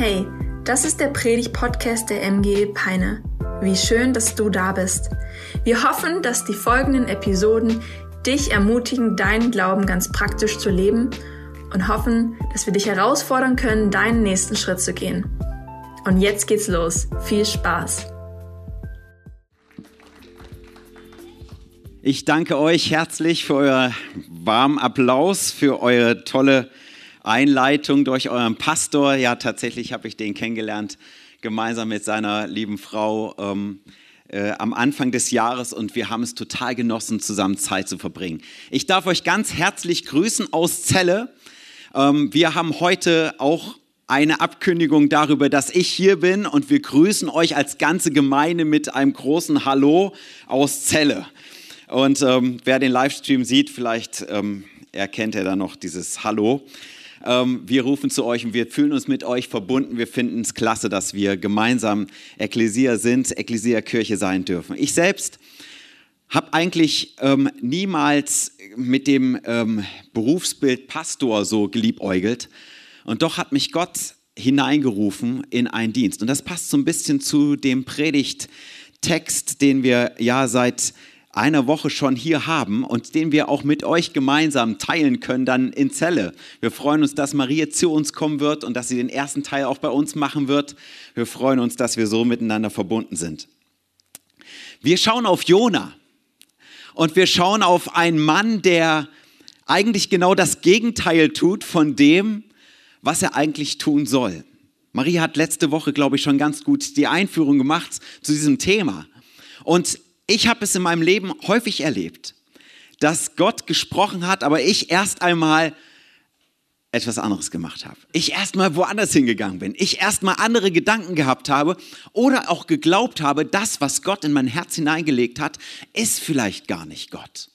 Hey, das ist der Predig-Podcast der MG Peine. Wie schön, dass du da bist. Wir hoffen, dass die folgenden Episoden dich ermutigen, deinen Glauben ganz praktisch zu leben und hoffen, dass wir dich herausfordern können, deinen nächsten Schritt zu gehen. Und jetzt geht's los. Viel Spaß! Ich danke euch herzlich für euer warmen Applaus, für eure tolle Einleitung durch euren Pastor. Ja, tatsächlich habe ich den kennengelernt, gemeinsam mit seiner lieben Frau ähm, äh, am Anfang des Jahres und wir haben es total genossen, zusammen Zeit zu verbringen. Ich darf euch ganz herzlich grüßen aus Celle. Ähm, wir haben heute auch eine Abkündigung darüber, dass ich hier bin und wir grüßen euch als ganze Gemeinde mit einem großen Hallo aus Celle. Und ähm, wer den Livestream sieht, vielleicht ähm, erkennt er da noch dieses Hallo. Ähm, wir rufen zu euch und wir fühlen uns mit euch verbunden. Wir finden es klasse, dass wir gemeinsam Ekklesia sind, Ekklesia Kirche sein dürfen. Ich selbst habe eigentlich ähm, niemals mit dem ähm, Berufsbild Pastor so geliebäugelt. Und doch hat mich Gott hineingerufen in einen Dienst. Und das passt so ein bisschen zu dem Predigttext, den wir ja seit einer Woche schon hier haben und den wir auch mit euch gemeinsam teilen können, dann in Zelle. Wir freuen uns, dass Maria zu uns kommen wird und dass sie den ersten Teil auch bei uns machen wird. Wir freuen uns, dass wir so miteinander verbunden sind. Wir schauen auf Jona und wir schauen auf einen Mann, der eigentlich genau das Gegenteil tut von dem, was er eigentlich tun soll. Maria hat letzte Woche, glaube ich, schon ganz gut die Einführung gemacht zu diesem Thema. Und ich habe es in meinem Leben häufig erlebt, dass Gott gesprochen hat, aber ich erst einmal etwas anderes gemacht habe. Ich erst mal woanders hingegangen bin. Ich erst mal andere Gedanken gehabt habe oder auch geglaubt habe, das, was Gott in mein Herz hineingelegt hat, ist vielleicht gar nicht Gott.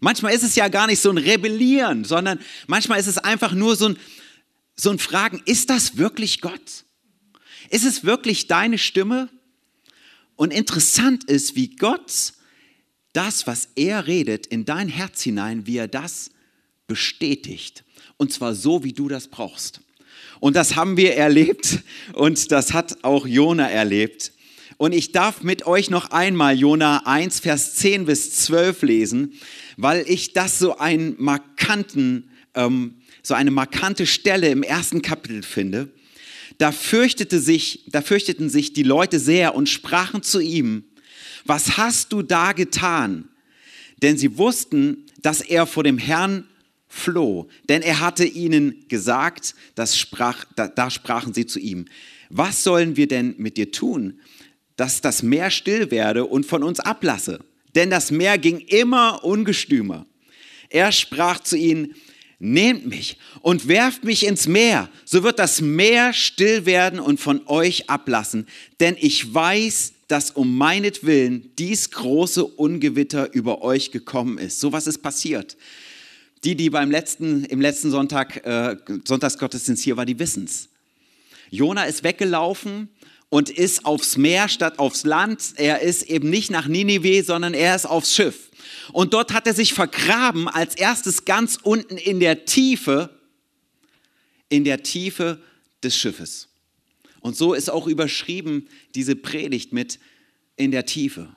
Manchmal ist es ja gar nicht so ein Rebellieren, sondern manchmal ist es einfach nur so ein, so ein Fragen, ist das wirklich Gott? Ist es wirklich deine Stimme? Und interessant ist, wie Gott das, was er redet, in dein Herz hinein, wie er das bestätigt. Und zwar so, wie du das brauchst. Und das haben wir erlebt und das hat auch Jona erlebt. Und ich darf mit euch noch einmal Jona 1, Vers 10 bis 12 lesen, weil ich das so einen markanten, ähm, so eine markante Stelle im ersten Kapitel finde. Da, fürchtete sich, da fürchteten sich die Leute sehr und sprachen zu ihm, was hast du da getan? Denn sie wussten, dass er vor dem Herrn floh, denn er hatte ihnen gesagt, das sprach, da, da sprachen sie zu ihm, was sollen wir denn mit dir tun, dass das Meer still werde und von uns ablasse? Denn das Meer ging immer ungestümer. Er sprach zu ihnen, nehmt mich und werft mich ins Meer, so wird das Meer still werden und von euch ablassen, denn ich weiß, dass um meinetwillen dies große Ungewitter über euch gekommen ist. So was ist passiert. Die, die beim letzten, im letzten Sonntag, äh, Sonntagsgottesdienst hier war, die wissen's. Jona ist weggelaufen und ist aufs Meer statt aufs Land. Er ist eben nicht nach Ninive, sondern er ist aufs Schiff. Und dort hat er sich vergraben, als erstes ganz unten in der Tiefe, in der Tiefe des Schiffes. Und so ist auch überschrieben diese Predigt mit in der Tiefe.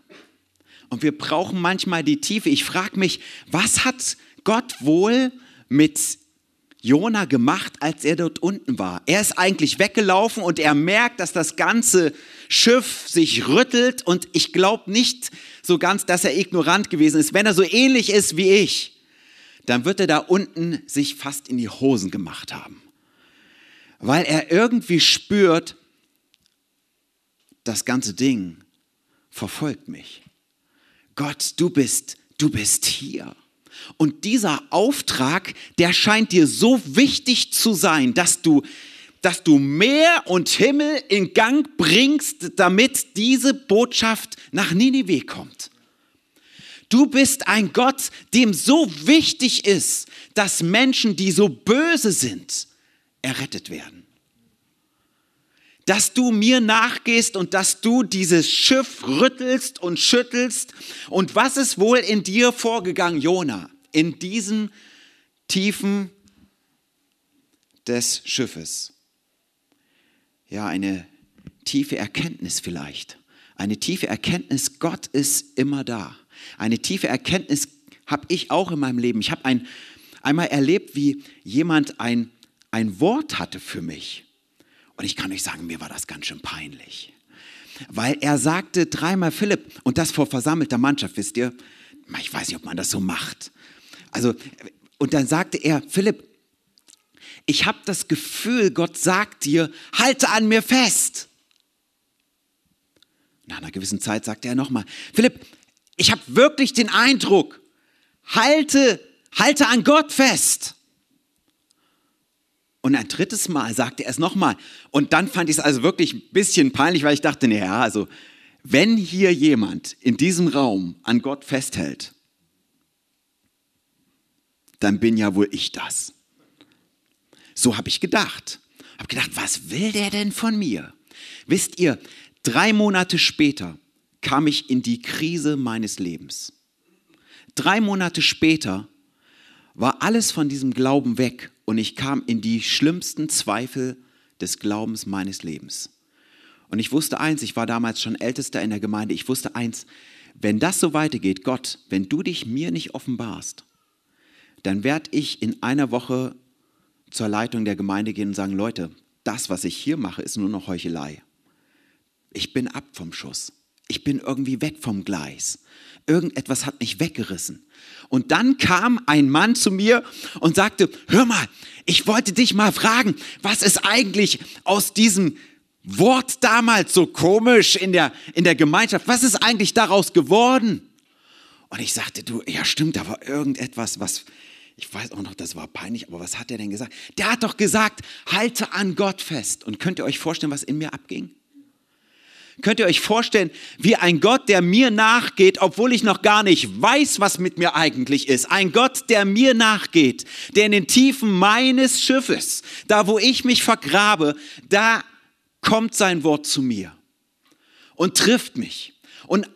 Und wir brauchen manchmal die Tiefe. Ich frage mich, was hat Gott wohl mit Jona gemacht, als er dort unten war? Er ist eigentlich weggelaufen und er merkt, dass das ganze Schiff sich rüttelt und ich glaube nicht so ganz, dass er ignorant gewesen ist. Wenn er so ähnlich ist wie ich, dann wird er da unten sich fast in die Hosen gemacht haben. Weil er irgendwie spürt, das ganze Ding verfolgt mich. Gott, du bist, du bist hier. Und dieser Auftrag, der scheint dir so wichtig zu sein, dass du dass du Meer und Himmel in Gang bringst, damit diese Botschaft nach Ninive kommt. Du bist ein Gott, dem so wichtig ist, dass Menschen, die so böse sind, errettet werden. Dass du mir nachgehst und dass du dieses Schiff rüttelst und schüttelst. Und was ist wohl in dir vorgegangen, Jona, in diesen Tiefen des Schiffes? ja, eine tiefe Erkenntnis vielleicht. Eine tiefe Erkenntnis, Gott ist immer da. Eine tiefe Erkenntnis habe ich auch in meinem Leben. Ich habe ein, einmal erlebt, wie jemand ein, ein Wort hatte für mich. Und ich kann euch sagen, mir war das ganz schön peinlich. Weil er sagte dreimal Philipp, und das vor versammelter Mannschaft, wisst ihr, ich weiß nicht, ob man das so macht. Also, und dann sagte er, Philipp, ich habe das Gefühl, Gott sagt dir, halte an mir fest. Nach einer gewissen Zeit sagte er nochmal, Philipp, ich habe wirklich den Eindruck, halte, halte an Gott fest. Und ein drittes Mal sagte er es nochmal. Und dann fand ich es also wirklich ein bisschen peinlich, weil ich dachte, naja, also wenn hier jemand in diesem Raum an Gott festhält, dann bin ja wohl ich das. So habe ich gedacht. Habe gedacht, was will der denn von mir? Wisst ihr, drei Monate später kam ich in die Krise meines Lebens. Drei Monate später war alles von diesem Glauben weg und ich kam in die schlimmsten Zweifel des Glaubens meines Lebens. Und ich wusste eins, ich war damals schon ältester in der Gemeinde, ich wusste eins, wenn das so weitergeht, Gott, wenn du dich mir nicht offenbarst, dann werde ich in einer Woche zur Leitung der Gemeinde gehen und sagen, Leute, das, was ich hier mache, ist nur noch Heuchelei. Ich bin ab vom Schuss. Ich bin irgendwie weg vom Gleis. Irgendetwas hat mich weggerissen. Und dann kam ein Mann zu mir und sagte, hör mal, ich wollte dich mal fragen, was ist eigentlich aus diesem Wort damals so komisch in der, in der Gemeinschaft, was ist eigentlich daraus geworden? Und ich sagte, du, ja stimmt, da war irgendetwas, was, ich weiß auch noch, das war peinlich, aber was hat er denn gesagt? Der hat doch gesagt, halte an Gott fest. Und könnt ihr euch vorstellen, was in mir abging? Könnt ihr euch vorstellen, wie ein Gott, der mir nachgeht, obwohl ich noch gar nicht weiß, was mit mir eigentlich ist. Ein Gott, der mir nachgeht, der in den Tiefen meines Schiffes, da wo ich mich vergrabe, da kommt sein Wort zu mir und trifft mich. Und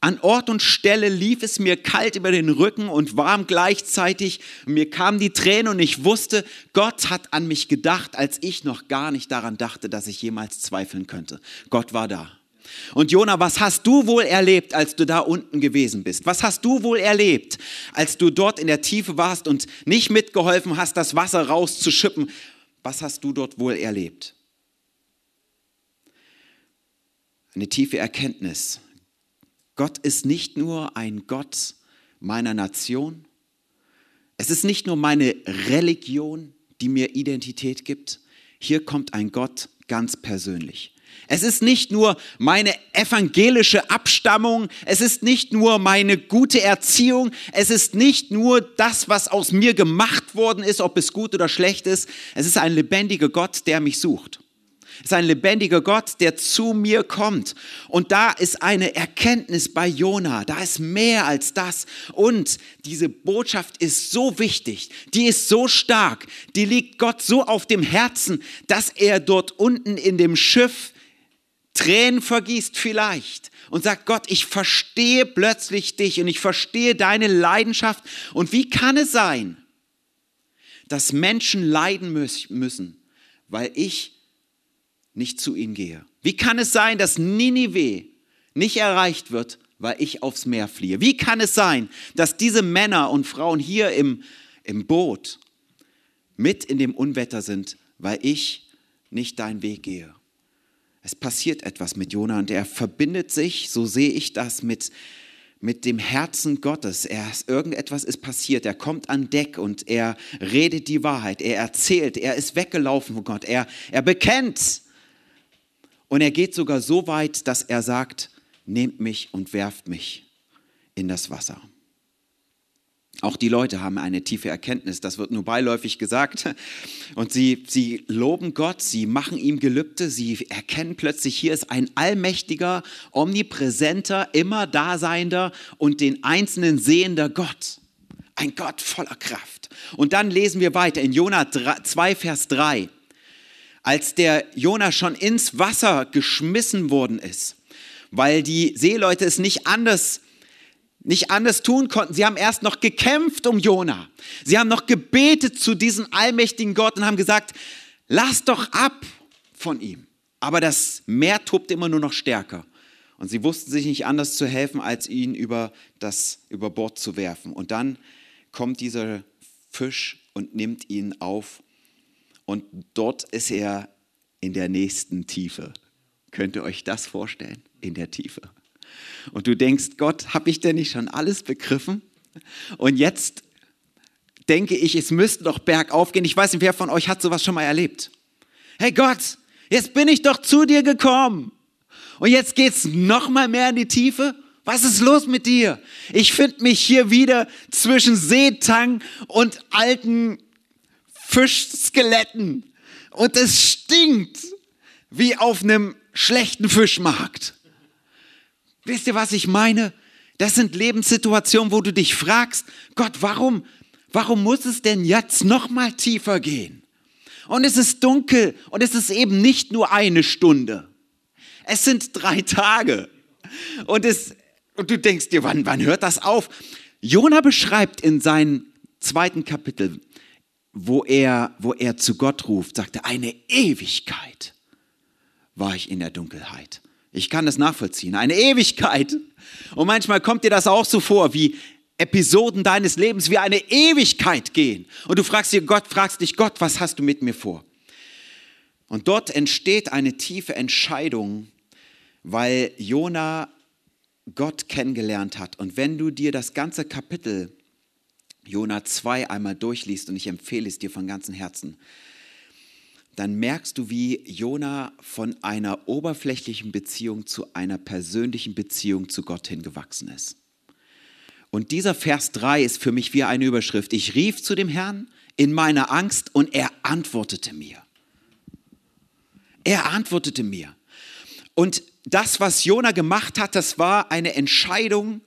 an Ort und Stelle lief es mir kalt über den Rücken und warm gleichzeitig. Mir kamen die Tränen und ich wusste, Gott hat an mich gedacht, als ich noch gar nicht daran dachte, dass ich jemals zweifeln könnte. Gott war da. Und Jona, was hast du wohl erlebt, als du da unten gewesen bist? Was hast du wohl erlebt, als du dort in der Tiefe warst und nicht mitgeholfen hast, das Wasser rauszuschippen? Was hast du dort wohl erlebt? Eine tiefe Erkenntnis Gott ist nicht nur ein Gott meiner Nation. Es ist nicht nur meine Religion, die mir Identität gibt. Hier kommt ein Gott ganz persönlich. Es ist nicht nur meine evangelische Abstammung, es ist nicht nur meine gute Erziehung, es ist nicht nur das, was aus mir gemacht worden ist, ob es gut oder schlecht ist. Es ist ein lebendiger Gott, der mich sucht. Ist ein lebendiger Gott, der zu mir kommt. Und da ist eine Erkenntnis bei Jona. Da ist mehr als das. Und diese Botschaft ist so wichtig. Die ist so stark. Die liegt Gott so auf dem Herzen, dass er dort unten in dem Schiff Tränen vergießt vielleicht und sagt, Gott, ich verstehe plötzlich dich und ich verstehe deine Leidenschaft. Und wie kann es sein, dass Menschen leiden müssen, weil ich nicht zu ihnen gehe? Wie kann es sein, dass Ninive nicht erreicht wird, weil ich aufs Meer fliehe? Wie kann es sein, dass diese Männer und Frauen hier im, im Boot mit in dem Unwetter sind, weil ich nicht deinen Weg gehe? Es passiert etwas mit Jona und er verbindet sich, so sehe ich das, mit, mit dem Herzen Gottes. Er, irgendetwas ist passiert. Er kommt an Deck und er redet die Wahrheit. Er erzählt. Er ist weggelaufen von Gott. Er, er bekennt. Und er geht sogar so weit, dass er sagt, nehmt mich und werft mich in das Wasser. Auch die Leute haben eine tiefe Erkenntnis, das wird nur beiläufig gesagt. Und sie, sie loben Gott, sie machen ihm Gelübde, sie erkennen plötzlich, hier ist ein allmächtiger, omnipräsenter, immer daseinender und den Einzelnen sehender Gott. Ein Gott voller Kraft. Und dann lesen wir weiter in Jonah 2, Vers 3 als der Jona schon ins Wasser geschmissen worden ist, weil die Seeleute es nicht anders nicht anders tun konnten. Sie haben erst noch gekämpft um Jona. Sie haben noch gebetet zu diesem allmächtigen Gott und haben gesagt, lass doch ab von ihm. Aber das Meer tobte immer nur noch stärker. Und sie wussten sich nicht anders zu helfen, als ihn über, das, über Bord zu werfen. Und dann kommt dieser Fisch und nimmt ihn auf. Und dort ist er in der nächsten Tiefe. Könnt ihr euch das vorstellen? In der Tiefe. Und du denkst, Gott, habe ich denn nicht schon alles begriffen? Und jetzt denke ich, es müsste doch bergauf gehen. Ich weiß nicht, wer von euch hat sowas schon mal erlebt. Hey Gott, jetzt bin ich doch zu dir gekommen. Und jetzt geht's noch mal mehr in die Tiefe. Was ist los mit dir? Ich finde mich hier wieder zwischen Seetang und alten Fischskeletten. Und es stinkt wie auf einem schlechten Fischmarkt. Wisst ihr, was ich meine? Das sind Lebenssituationen, wo du dich fragst, Gott, warum, warum muss es denn jetzt noch mal tiefer gehen? Und es ist dunkel und es ist eben nicht nur eine Stunde. Es sind drei Tage. Und, es, und du denkst dir, wann, wann hört das auf? Jona beschreibt in seinem zweiten Kapitel, wo er, wo er zu Gott ruft, sagte, eine Ewigkeit war ich in der Dunkelheit. Ich kann das nachvollziehen. Eine Ewigkeit. Und manchmal kommt dir das auch so vor, wie Episoden deines Lebens wie eine Ewigkeit gehen. Und du fragst dir Gott, fragst dich Gott, was hast du mit mir vor? Und dort entsteht eine tiefe Entscheidung, weil Jona Gott kennengelernt hat. Und wenn du dir das ganze Kapitel Jona 2 einmal durchliest, und ich empfehle es dir von ganzem Herzen, dann merkst du, wie Jona von einer oberflächlichen Beziehung zu einer persönlichen Beziehung zu Gott hingewachsen ist. Und dieser Vers 3 ist für mich wie eine Überschrift. Ich rief zu dem Herrn in meiner Angst und er antwortete mir. Er antwortete mir. Und das, was Jona gemacht hat, das war eine Entscheidung,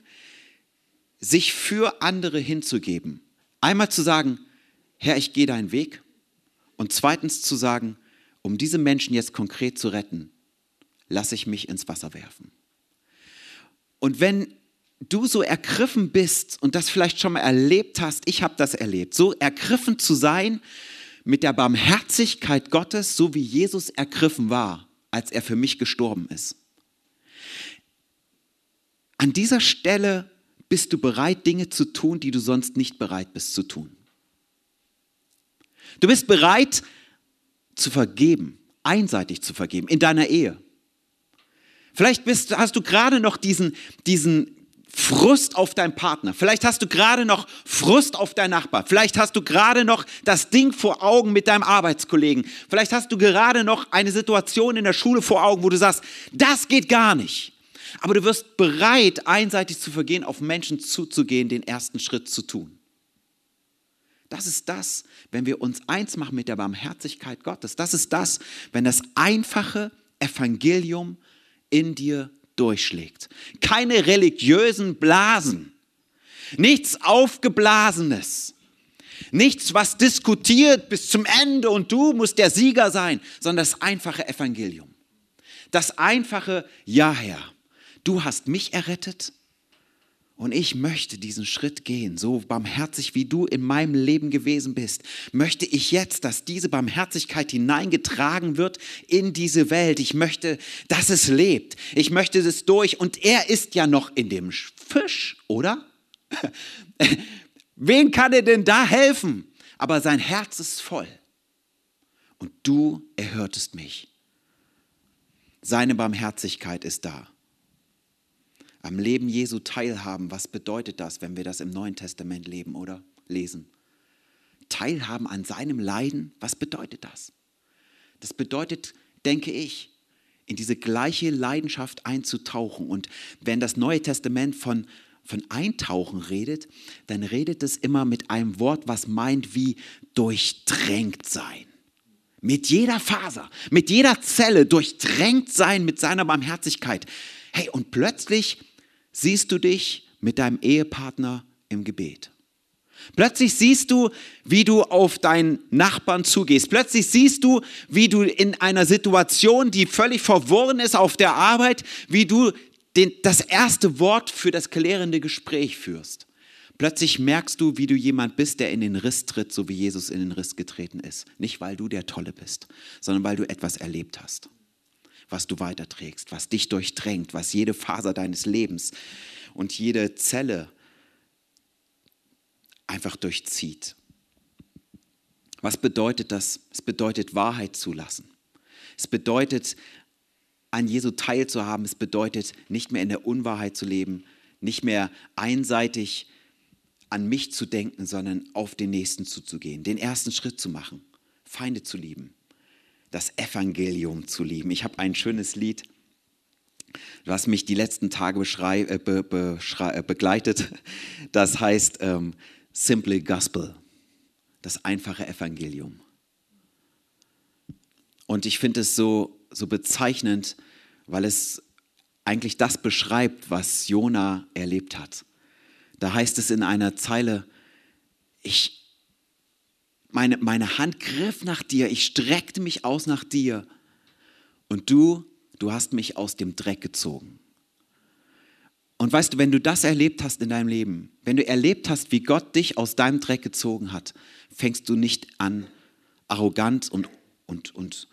sich für andere hinzugeben. Einmal zu sagen, Herr, ich gehe deinen Weg. Und zweitens zu sagen, um diese Menschen jetzt konkret zu retten, lasse ich mich ins Wasser werfen. Und wenn du so ergriffen bist und das vielleicht schon mal erlebt hast, ich habe das erlebt, so ergriffen zu sein mit der Barmherzigkeit Gottes, so wie Jesus ergriffen war, als er für mich gestorben ist. An dieser Stelle bist du bereit, Dinge zu tun, die du sonst nicht bereit bist zu tun. Du bist bereit zu vergeben, einseitig zu vergeben, in deiner Ehe. Vielleicht bist, hast du gerade noch diesen, diesen Frust auf deinen Partner. Vielleicht hast du gerade noch Frust auf deinen Nachbar. Vielleicht hast du gerade noch das Ding vor Augen mit deinem Arbeitskollegen. Vielleicht hast du gerade noch eine Situation in der Schule vor Augen, wo du sagst, das geht gar nicht. Aber du wirst bereit, einseitig zu vergehen, auf Menschen zuzugehen, den ersten Schritt zu tun. Das ist das, wenn wir uns eins machen mit der Barmherzigkeit Gottes. Das ist das, wenn das einfache Evangelium in dir durchschlägt. Keine religiösen Blasen, nichts Aufgeblasenes, nichts, was diskutiert bis zum Ende und du musst der Sieger sein, sondern das einfache Evangelium. Das einfache Ja, Herr du hast mich errettet und ich möchte diesen Schritt gehen, so barmherzig wie du in meinem Leben gewesen bist, möchte ich jetzt, dass diese Barmherzigkeit hineingetragen wird in diese Welt. Ich möchte, dass es lebt. Ich möchte es durch. Und er ist ja noch in dem Fisch, oder? Wen kann er denn da helfen? Aber sein Herz ist voll. Und du erhörtest mich. Seine Barmherzigkeit ist da am Leben Jesu teilhaben. Was bedeutet das, wenn wir das im Neuen Testament leben oder lesen? Teilhaben an seinem Leiden, was bedeutet das? Das bedeutet, denke ich, in diese gleiche Leidenschaft einzutauchen. Und wenn das Neue Testament von, von Eintauchen redet, dann redet es immer mit einem Wort, was meint wie durchdrängt sein. Mit jeder Faser, mit jeder Zelle durchdrängt sein mit seiner Barmherzigkeit. Hey, und plötzlich siehst du dich mit deinem Ehepartner im Gebet. Plötzlich siehst du, wie du auf deinen Nachbarn zugehst. Plötzlich siehst du, wie du in einer Situation, die völlig verworren ist auf der Arbeit, wie du den, das erste Wort für das klärende Gespräch führst. Plötzlich merkst du, wie du jemand bist, der in den Riss tritt, so wie Jesus in den Riss getreten ist. Nicht, weil du der Tolle bist, sondern weil du etwas erlebt hast. Was du weiterträgst, was dich durchdrängt, was jede Faser deines Lebens und jede Zelle einfach durchzieht. Was bedeutet das? Es bedeutet Wahrheit zulassen. Es bedeutet, an Jesu teilzuhaben. Es bedeutet, nicht mehr in der Unwahrheit zu leben, nicht mehr einseitig an mich zu denken, sondern auf den Nächsten zuzugehen, den ersten Schritt zu machen, Feinde zu lieben, das Evangelium zu lieben. Ich habe ein schönes Lied, was mich die letzten Tage äh, be, äh, begleitet. Das heißt ähm, Simple Gospel, das einfache Evangelium. Und ich finde es so, so bezeichnend, weil es eigentlich das beschreibt, was Jona erlebt hat. Da heißt es in einer Zeile, ich, meine, meine Hand griff nach dir, ich streckte mich aus nach dir und du, du hast mich aus dem Dreck gezogen. Und weißt du, wenn du das erlebt hast in deinem Leben, wenn du erlebt hast, wie Gott dich aus deinem Dreck gezogen hat, fängst du nicht an, arrogant und, und, und,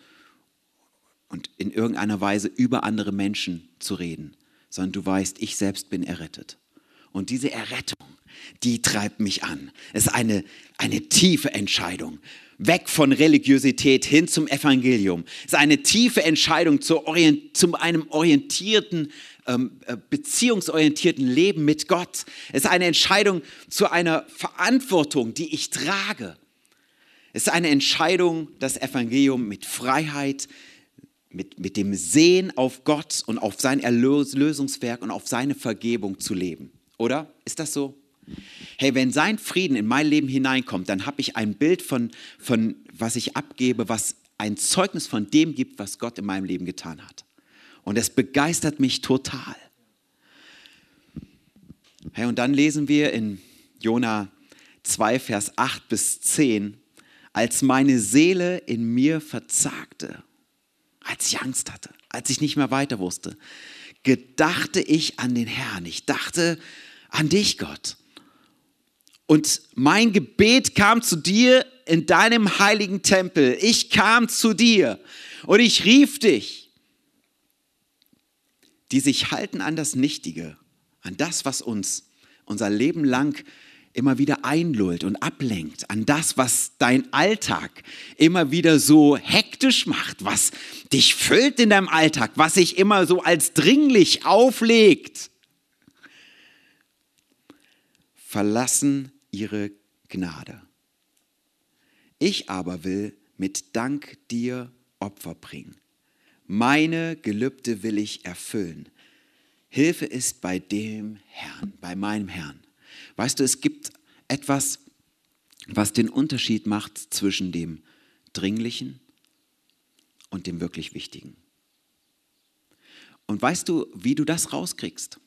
und in irgendeiner Weise über andere Menschen zu reden, sondern du weißt, ich selbst bin errettet. Und diese Errettung, die treibt mich an. Es ist eine, eine tiefe Entscheidung. Weg von Religiosität hin zum Evangelium. Es ist eine tiefe Entscheidung zu, zu einem orientierten, ähm, äh, beziehungsorientierten Leben mit Gott. Es ist eine Entscheidung zu einer Verantwortung, die ich trage. Es ist eine Entscheidung, das Evangelium mit Freiheit, mit, mit dem Sehen auf Gott und auf sein Erlösungswerk und auf seine Vergebung zu leben. Oder? Ist das so? Hey, wenn sein Frieden in mein Leben hineinkommt, dann habe ich ein Bild von, von, was ich abgebe, was ein Zeugnis von dem gibt, was Gott in meinem Leben getan hat. Und es begeistert mich total. Hey, und dann lesen wir in Jona 2, Vers 8 bis 10, als meine Seele in mir verzagte als ich Angst hatte, als ich nicht mehr weiter wusste, gedachte ich an den Herrn. Ich dachte an dich, Gott. Und mein Gebet kam zu dir in deinem heiligen Tempel. Ich kam zu dir und ich rief dich, die sich halten an das Nichtige, an das, was uns unser Leben lang immer wieder einlullt und ablenkt an das, was dein Alltag immer wieder so hektisch macht, was dich füllt in deinem Alltag, was sich immer so als dringlich auflegt. Verlassen ihre Gnade. Ich aber will mit Dank dir Opfer bringen. Meine Gelübde will ich erfüllen. Hilfe ist bei dem Herrn, bei meinem Herrn. Weißt du, es gibt etwas, was den Unterschied macht zwischen dem Dringlichen und dem wirklich Wichtigen. Und weißt du, wie du das rauskriegst?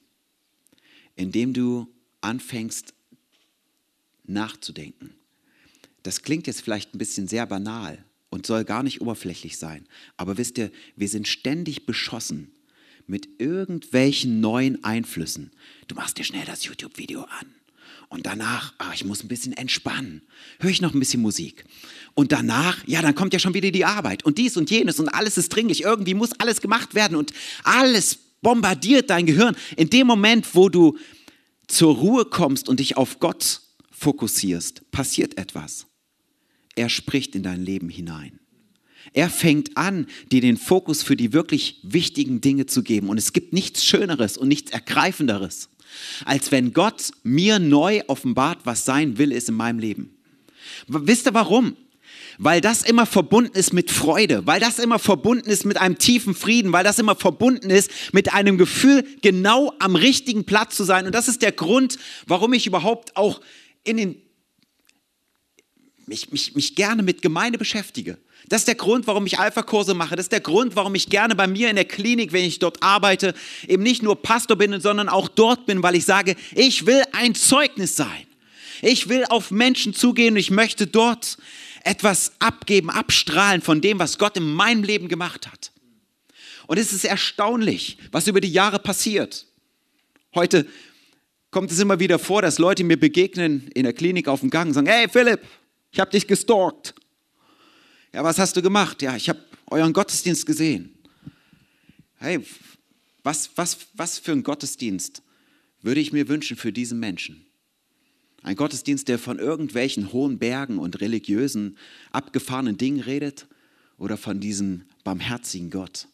Indem du anfängst nachzudenken. Das klingt jetzt vielleicht ein bisschen sehr banal und soll gar nicht oberflächlich sein. Aber wisst ihr, wir sind ständig beschossen mit irgendwelchen neuen Einflüssen. Du machst dir schnell das YouTube-Video an. Und danach, ah, ich muss ein bisschen entspannen. Höre ich noch ein bisschen Musik. Und danach, ja, dann kommt ja schon wieder die Arbeit. Und dies und jenes und alles ist dringlich. Irgendwie muss alles gemacht werden und alles bombardiert dein Gehirn. In dem Moment, wo du zur Ruhe kommst und dich auf Gott fokussierst, passiert etwas. Er spricht in dein Leben hinein. Er fängt an, dir den Fokus für die wirklich wichtigen Dinge zu geben. Und es gibt nichts Schöneres und nichts Ergreifenderes, als wenn Gott mir neu offenbart, was sein Will ist in meinem Leben. Wisst ihr warum? Weil das immer verbunden ist mit Freude, weil das immer verbunden ist mit einem tiefen Frieden, weil das immer verbunden ist mit einem Gefühl, genau am richtigen Platz zu sein. Und das ist der Grund, warum ich überhaupt auch in den, mich, mich, mich gerne mit Gemeinde beschäftige. Das ist der Grund, warum ich Alpha-Kurse mache. Das ist der Grund, warum ich gerne bei mir in der Klinik, wenn ich dort arbeite, eben nicht nur Pastor bin, sondern auch dort bin, weil ich sage, ich will ein Zeugnis sein. Ich will auf Menschen zugehen und ich möchte dort etwas abgeben, abstrahlen von dem, was Gott in meinem Leben gemacht hat. Und es ist erstaunlich, was über die Jahre passiert. Heute kommt es immer wieder vor, dass Leute mir begegnen in der Klinik auf dem Gang und sagen, hey Philipp, ich habe dich gestalkt. Ja, was hast du gemacht? Ja, ich habe euren Gottesdienst gesehen. hey, was, was, was für ein Gottesdienst würde ich mir wünschen für diesen Menschen? Ein Gottesdienst, der von irgendwelchen hohen Bergen und religiösen, abgefahrenen Dingen redet oder von diesem barmherzigen Gott,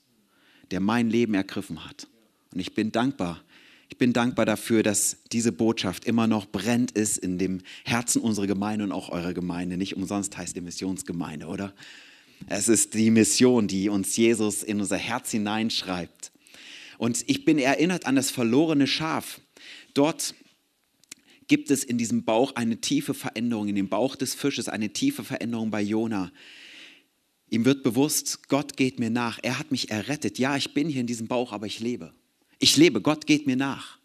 der mein Leben ergriffen hat. Und ich bin dankbar. Ich bin dankbar dafür, dass diese Botschaft immer noch brennt ist in dem Herzen unserer Gemeinde und auch eurer Gemeinde. Nicht umsonst heißt die Missionsgemeinde, oder? Es ist die Mission, die uns Jesus in unser Herz hineinschreibt. Und ich bin erinnert an das verlorene Schaf. Dort gibt es in diesem Bauch eine tiefe Veränderung, in dem Bauch des Fisches eine tiefe Veränderung bei Jona. Ihm wird bewusst, Gott geht mir nach. Er hat mich errettet. Ja, ich bin hier in diesem Bauch, aber ich lebe. Ich lebe, Gott geht mir nach.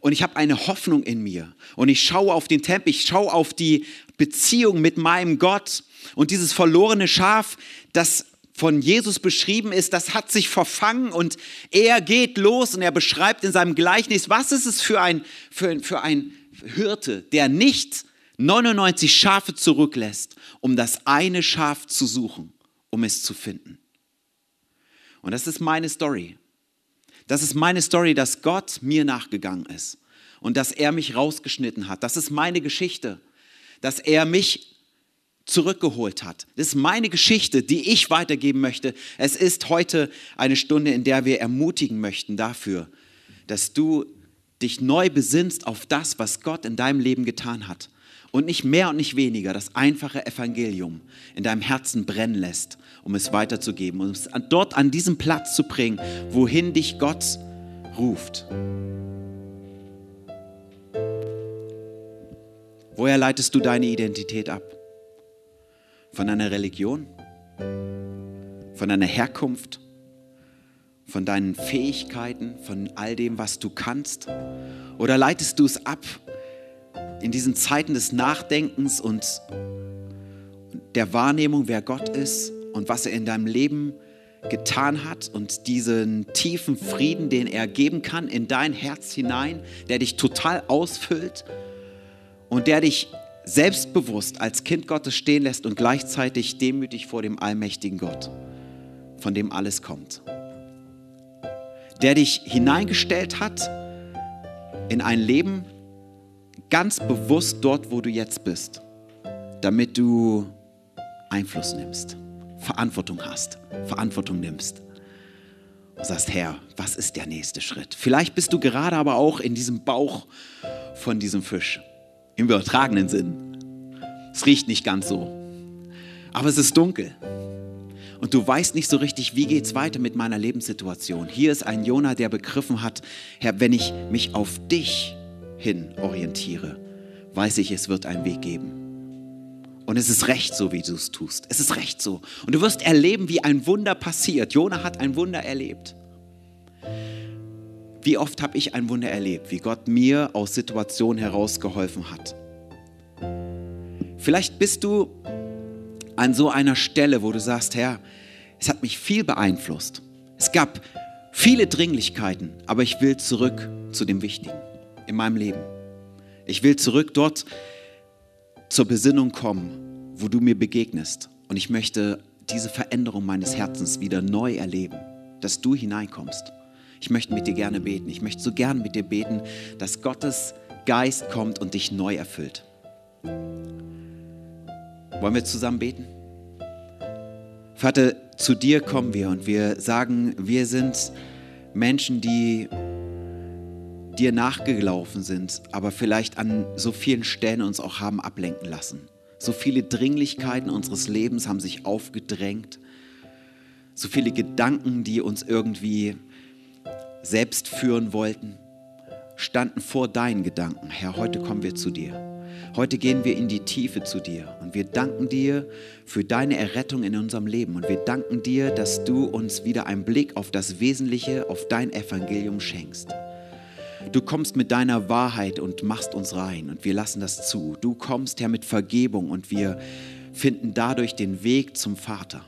Und ich habe eine Hoffnung in mir. Und ich schaue auf den Tempel, ich schaue auf die Beziehung mit meinem Gott. Und dieses verlorene Schaf, das von Jesus beschrieben ist, das hat sich verfangen und er geht los und er beschreibt in seinem Gleichnis, was ist es für ein, für, für ein Hirte, der nicht 99 Schafe zurücklässt, um das eine Schaf zu suchen, um es zu finden. Und das ist meine Story. Das ist meine Story, dass Gott mir nachgegangen ist und dass er mich rausgeschnitten hat. Das ist meine Geschichte, dass er mich zurückgeholt hat. Das ist meine Geschichte, die ich weitergeben möchte. Es ist heute eine Stunde, in der wir ermutigen möchten dafür, dass du dich neu besinnst auf das, was Gott in deinem Leben getan hat und nicht mehr und nicht weniger das einfache Evangelium in deinem Herzen brennen lässt, um es weiterzugeben, um es dort an diesem Platz zu bringen, wohin dich Gott ruft. Woher leitest du deine Identität ab? Von deiner Religion? Von deiner Herkunft? von deinen Fähigkeiten, von all dem, was du kannst? Oder leitest du es ab in diesen Zeiten des Nachdenkens und der Wahrnehmung, wer Gott ist und was er in deinem Leben getan hat und diesen tiefen Frieden, den er geben kann in dein Herz hinein, der dich total ausfüllt und der dich selbstbewusst als Kind Gottes stehen lässt und gleichzeitig demütig vor dem allmächtigen Gott, von dem alles kommt. Der dich hineingestellt hat in ein Leben ganz bewusst dort, wo du jetzt bist, damit du Einfluss nimmst, Verantwortung hast, Verantwortung nimmst. Und sagst, Herr, was ist der nächste Schritt? Vielleicht bist du gerade aber auch in diesem Bauch von diesem Fisch, im übertragenen Sinn. Es riecht nicht ganz so, aber es ist dunkel und du weißt nicht so richtig, wie geht es weiter mit meiner Lebenssituation. Hier ist ein Jonah, der begriffen hat, Herr, wenn ich mich auf dich hin orientiere, weiß ich, es wird einen Weg geben. Und es ist recht so, wie du es tust. Es ist recht so. Und du wirst erleben, wie ein Wunder passiert. Jonah hat ein Wunder erlebt. Wie oft habe ich ein Wunder erlebt, wie Gott mir aus Situationen herausgeholfen hat. Vielleicht bist du an so einer Stelle, wo du sagst, Herr, es hat mich viel beeinflusst. Es gab viele Dringlichkeiten, aber ich will zurück zu dem Wichtigen in meinem Leben. Ich will zurück dort zur Besinnung kommen, wo du mir begegnest. Und ich möchte diese Veränderung meines Herzens wieder neu erleben, dass du hineinkommst. Ich möchte mit dir gerne beten. Ich möchte so gern mit dir beten, dass Gottes Geist kommt und dich neu erfüllt. Wollen wir zusammen beten? Vater, zu dir kommen wir und wir sagen, wir sind Menschen, die dir nachgelaufen sind, aber vielleicht an so vielen Stellen uns auch haben ablenken lassen. So viele Dringlichkeiten unseres Lebens haben sich aufgedrängt. So viele Gedanken, die uns irgendwie selbst führen wollten, standen vor deinen Gedanken. Herr, heute kommen wir zu dir. Heute gehen wir in die Tiefe zu dir und wir danken dir für deine Errettung in unserem Leben und wir danken dir, dass du uns wieder einen Blick auf das Wesentliche, auf dein Evangelium schenkst. Du kommst mit deiner Wahrheit und machst uns rein und wir lassen das zu. Du kommst, Herr, mit Vergebung und wir finden dadurch den Weg zum Vater.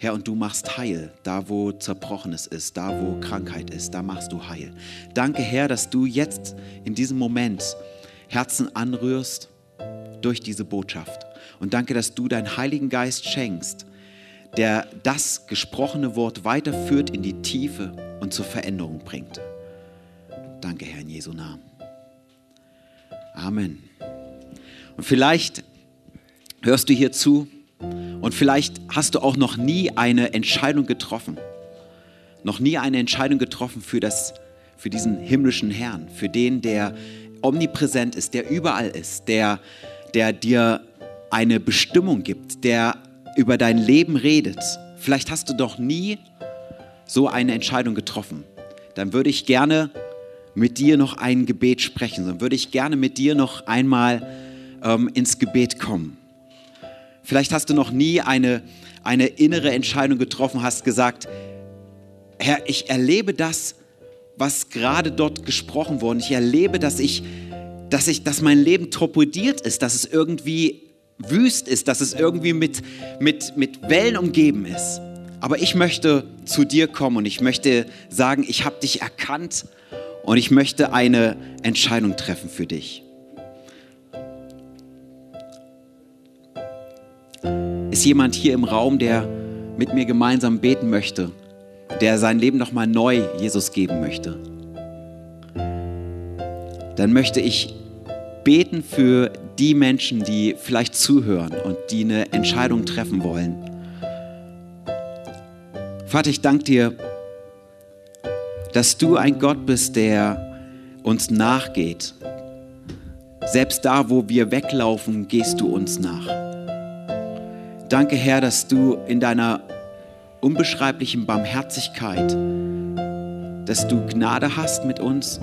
Herr, und du machst Heil, da wo Zerbrochenes ist, da wo Krankheit ist, da machst du Heil. Danke, Herr, dass du jetzt in diesem Moment Herzen anrührst durch diese Botschaft. Und danke, dass du deinen Heiligen Geist schenkst, der das gesprochene Wort weiterführt in die Tiefe und zur Veränderung bringt. Danke, Herr, in Jesu Namen. Amen. Und vielleicht hörst du hier zu und vielleicht hast du auch noch nie eine Entscheidung getroffen. Noch nie eine Entscheidung getroffen für, das, für diesen himmlischen Herrn, für den, der omnipräsent ist, der überall ist, der, der dir eine Bestimmung gibt, der über dein Leben redet. Vielleicht hast du doch nie so eine Entscheidung getroffen. Dann würde ich gerne mit dir noch ein Gebet sprechen, dann würde ich gerne mit dir noch einmal ähm, ins Gebet kommen. Vielleicht hast du noch nie eine, eine innere Entscheidung getroffen, hast gesagt, Herr, ich erlebe das, was gerade dort gesprochen wurde. Ich erlebe, dass ich, dass ich, dass mein Leben torpediert ist, dass es irgendwie wüst ist, dass es irgendwie mit, mit, mit Wellen umgeben ist. Aber ich möchte zu dir kommen und ich möchte sagen, ich habe dich erkannt und ich möchte eine Entscheidung treffen für dich. Ist jemand hier im Raum, der mit mir gemeinsam beten möchte, der sein Leben nochmal neu Jesus geben möchte? Dann möchte ich beten für die Menschen, die vielleicht zuhören und die eine Entscheidung treffen wollen. Vater, ich danke dir, dass du ein Gott bist, der uns nachgeht. Selbst da, wo wir weglaufen, gehst du uns nach. Danke, Herr, dass du in deiner unbeschreiblichen Barmherzigkeit, dass du Gnade hast mit uns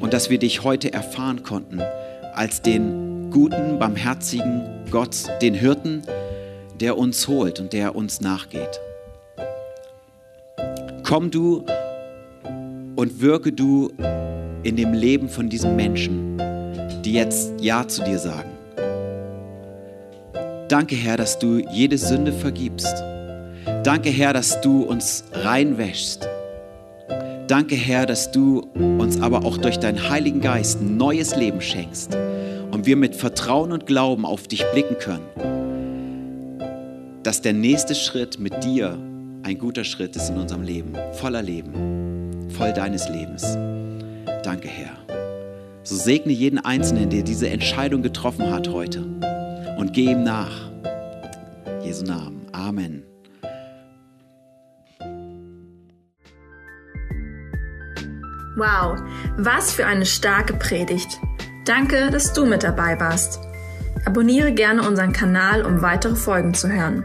und dass wir dich heute erfahren konnten als den guten, barmherzigen Gott, den Hirten, der uns holt und der uns nachgeht. Komm du und wirke du in dem Leben von diesen Menschen, die jetzt Ja zu dir sagen. Danke, Herr, dass du jede Sünde vergibst. Danke, Herr, dass du uns reinwäschst. Danke, Herr, dass du uns aber auch durch deinen Heiligen Geist neues Leben schenkst und wir mit Vertrauen und Glauben auf dich blicken können, dass der nächste Schritt mit dir ein guter Schritt ist in unserem Leben, voller Leben voll deines Lebens. Danke, Herr. So segne jeden Einzelnen, der diese Entscheidung getroffen hat heute und geh ihm nach. Jesu Namen. Amen. Wow, was für eine starke Predigt. Danke, dass du mit dabei warst. Abonniere gerne unseren Kanal, um weitere Folgen zu hören.